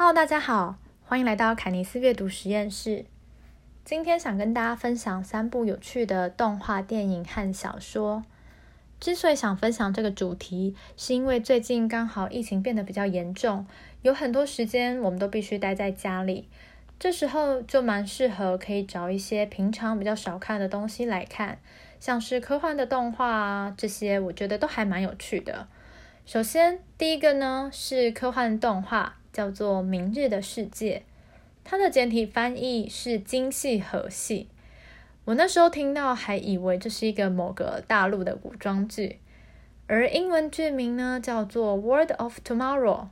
Hello，大家好，欢迎来到凯尼斯阅读实验室。今天想跟大家分享三部有趣的动画电影和小说。之所以想分享这个主题，是因为最近刚好疫情变得比较严重，有很多时间我们都必须待在家里，这时候就蛮适合可以找一些平常比较少看的东西来看，像是科幻的动画啊，这些我觉得都还蛮有趣的。首先，第一个呢是科幻动画。叫做《明日的世界》，它的简体翻译是“精细和系”。我那时候听到还以为这是一个某个大陆的古装剧，而英文剧名呢叫做《World of Tomorrow》。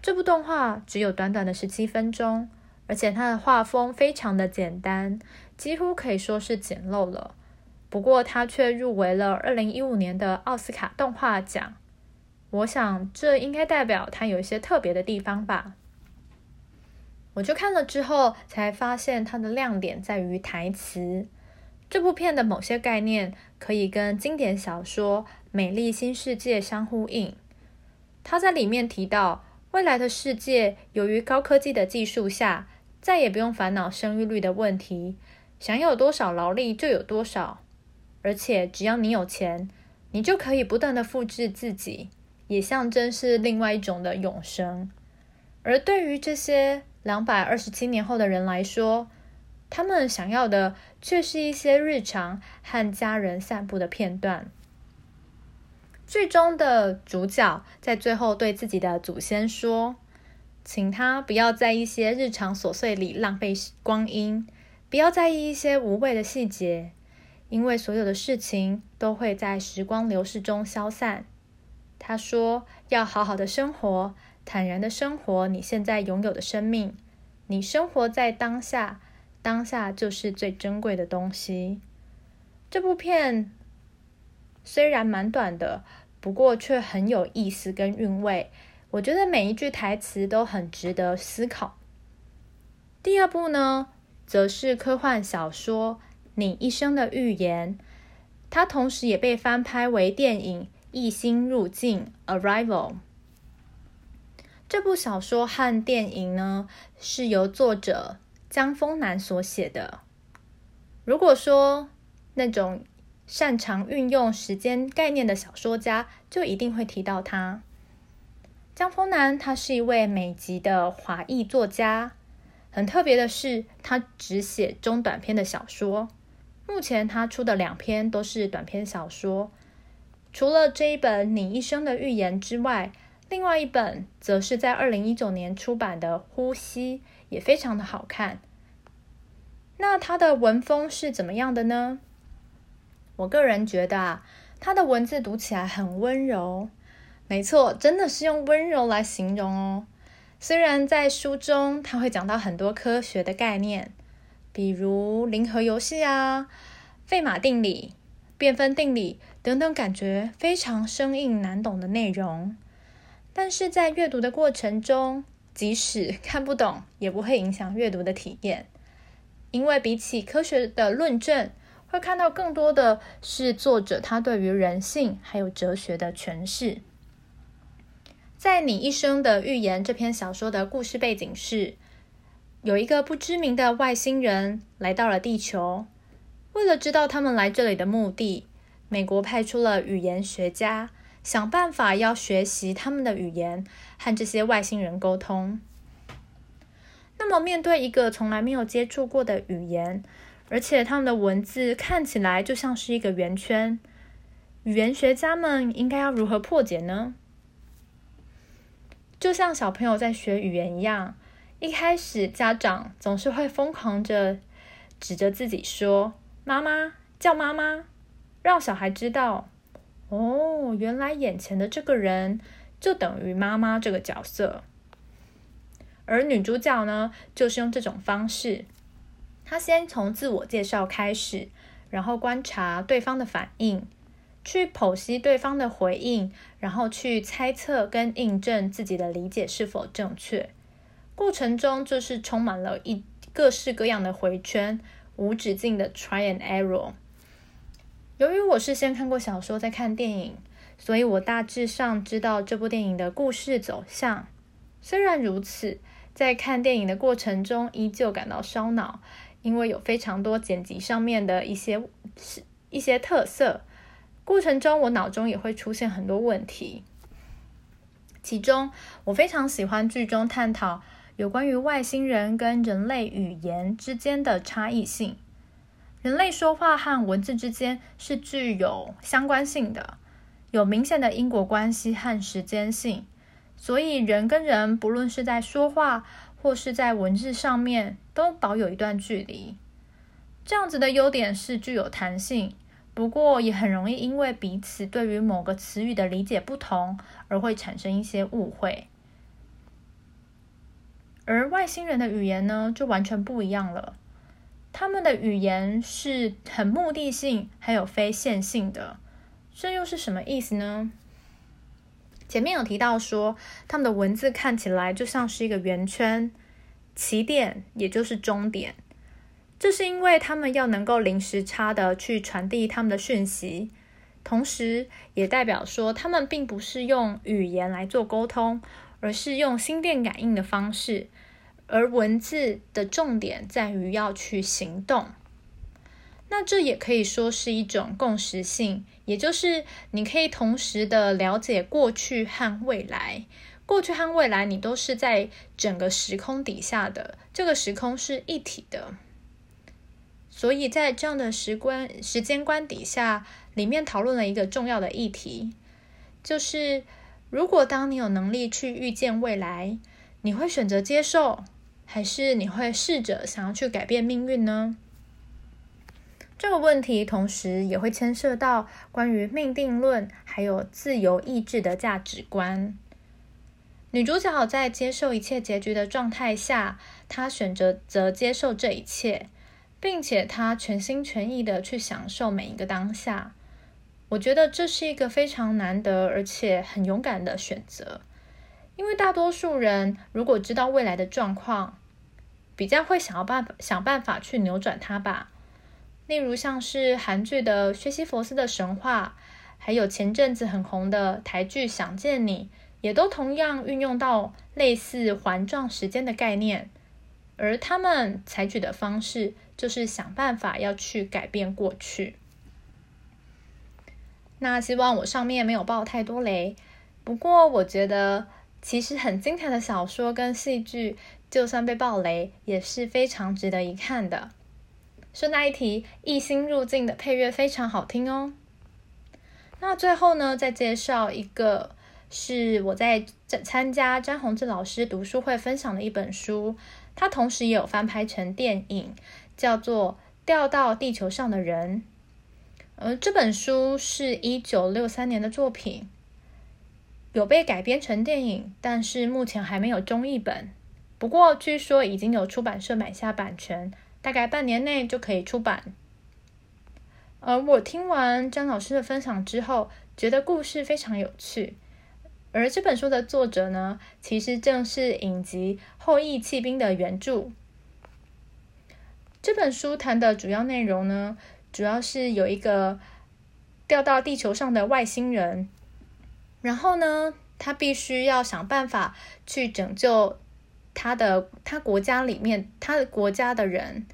这部动画只有短短的十七分钟，而且它的画风非常的简单，几乎可以说是简陋了。不过它却入围了二零一五年的奥斯卡动画奖。我想，这应该代表它有一些特别的地方吧。我就看了之后，才发现它的亮点在于台词。这部片的某些概念可以跟经典小说《美丽新世界》相呼应。他在里面提到，未来的世界由于高科技的技术下，再也不用烦恼生育率的问题，想有多少劳力就有多少，而且只要你有钱，你就可以不断的复制自己。也象征是另外一种的永生，而对于这些两百二十七年后的人来说，他们想要的却是一些日常和家人散步的片段。剧中的主角在最后对自己的祖先说：“请他不要在一些日常琐碎里浪费光阴，不要在意一些无谓的细节，因为所有的事情都会在时光流逝中消散。”他说：“要好好的生活，坦然的生活你现在拥有的生命。你生活在当下，当下就是最珍贵的东西。”这部片虽然蛮短的，不过却很有意思跟韵味。我觉得每一句台词都很值得思考。第二部呢，则是科幻小说《你一生的预言》，它同时也被翻拍为电影。异星入境，Arrival。这部小说和电影呢，是由作者江丰南所写的。如果说那种擅长运用时间概念的小说家，就一定会提到他。江丰南他是一位美籍的华裔作家，很特别的是，他只写中短篇的小说。目前他出的两篇都是短篇小说。除了这一本《你一生的预言》之外，另外一本则是在二零一九年出版的《呼吸》，也非常的好看。那它的文风是怎么样的呢？我个人觉得啊，它的文字读起来很温柔。没错，真的是用温柔来形容哦。虽然在书中它会讲到很多科学的概念，比如零和游戏啊、费马定理。变分定理等等，感觉非常生硬难懂的内容，但是在阅读的过程中，即使看不懂，也不会影响阅读的体验，因为比起科学的论证，会看到更多的是作者他对于人性还有哲学的诠释。在你一生的预言这篇小说的故事背景是，有一个不知名的外星人来到了地球。为了知道他们来这里的目的，美国派出了语言学家，想办法要学习他们的语言，和这些外星人沟通。那么，面对一个从来没有接触过的语言，而且他们的文字看起来就像是一个圆圈，语言学家们应该要如何破解呢？就像小朋友在学语言一样，一开始家长总是会疯狂着指着自己说。妈妈叫妈妈，让小孩知道哦，原来眼前的这个人就等于妈妈这个角色。而女主角呢，就是用这种方式，她先从自我介绍开始，然后观察对方的反应，去剖析对方的回应，然后去猜测跟印证自己的理解是否正确。过程中就是充满了一各式各样的回圈。无止境的 try and error。由于我是先看过小说再看电影，所以我大致上知道这部电影的故事走向。虽然如此，在看电影的过程中依旧感到烧脑，因为有非常多剪辑上面的一些一些特色。过程中我脑中也会出现很多问题。其中，我非常喜欢剧中探讨有关于外星人跟人类语言之间的差异性。人类说话和文字之间是具有相关性的，有明显的因果关系和时间性，所以人跟人不论是在说话或是在文字上面都保有一段距离。这样子的优点是具有弹性。不过也很容易因为彼此对于某个词语的理解不同，而会产生一些误会。而外星人的语言呢，就完全不一样了。他们的语言是很目的性，还有非线性的。这又是什么意思呢？前面有提到说，他们的文字看起来就像是一个圆圈，起点也就是终点。这是因为他们要能够零时差的去传递他们的讯息，同时也代表说他们并不是用语言来做沟通，而是用心电感应的方式。而文字的重点在于要去行动。那这也可以说是一种共识性，也就是你可以同时的了解过去和未来，过去和未来你都是在整个时空底下的，这个时空是一体的。所以在这样的时观时间观底下，里面讨论了一个重要的议题，就是如果当你有能力去预见未来，你会选择接受，还是你会试着想要去改变命运呢？这个问题同时也会牵涉到关于命定论还有自由意志的价值观。女主角在接受一切结局的状态下，她选择则接受这一切。并且她全心全意的去享受每一个当下，我觉得这是一个非常难得而且很勇敢的选择。因为大多数人如果知道未来的状况，比较会想要办法想办法去扭转它吧。例如像是韩剧的《薛西佛斯的神话》，还有前阵子很红的台剧《想见你》，也都同样运用到类似环状时间的概念。而他们采取的方式就是想办法要去改变过去。那希望我上面没有爆太多雷。不过我觉得其实很精彩的小说跟戏剧，就算被爆雷也是非常值得一看的。顺带一提，《一心入境》的配乐非常好听哦。那最后呢，再介绍一个是我在参加詹宏志老师读书会分享的一本书。它同时也有翻拍成电影，叫做《掉到地球上的人》。呃，这本书是一九六三年的作品，有被改编成电影，但是目前还没有中译本。不过据说已经有出版社买下版权，大概半年内就可以出版。而我听完张老师的分享之后，觉得故事非常有趣。而这本书的作者呢，其实正是影集《后羿弃兵》的原著。这本书谈的主要内容呢，主要是有一个掉到地球上的外星人，然后呢，他必须要想办法去拯救他的他国家里面他的国家的人。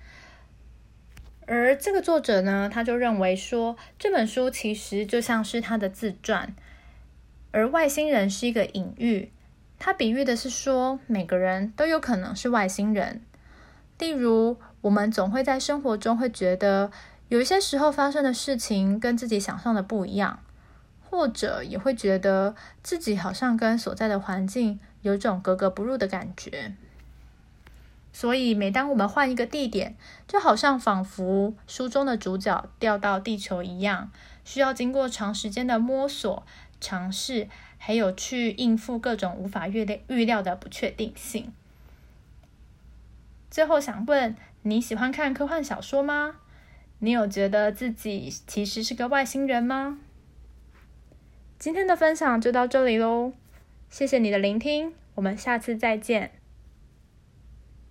而这个作者呢，他就认为说，这本书其实就像是他的自传。而外星人是一个隐喻，它比喻的是说，每个人都有可能是外星人。例如，我们总会在生活中会觉得，有一些时候发生的事情跟自己想象的不一样，或者也会觉得自己好像跟所在的环境有种格格不入的感觉。所以，每当我们换一个地点，就好像仿佛书中的主角掉到地球一样，需要经过长时间的摸索。尝试，还有去应付各种无法预料预料的不确定性。最后想问，你喜欢看科幻小说吗？你有觉得自己其实是个外星人吗？今天的分享就到这里喽，谢谢你的聆听，我们下次再见。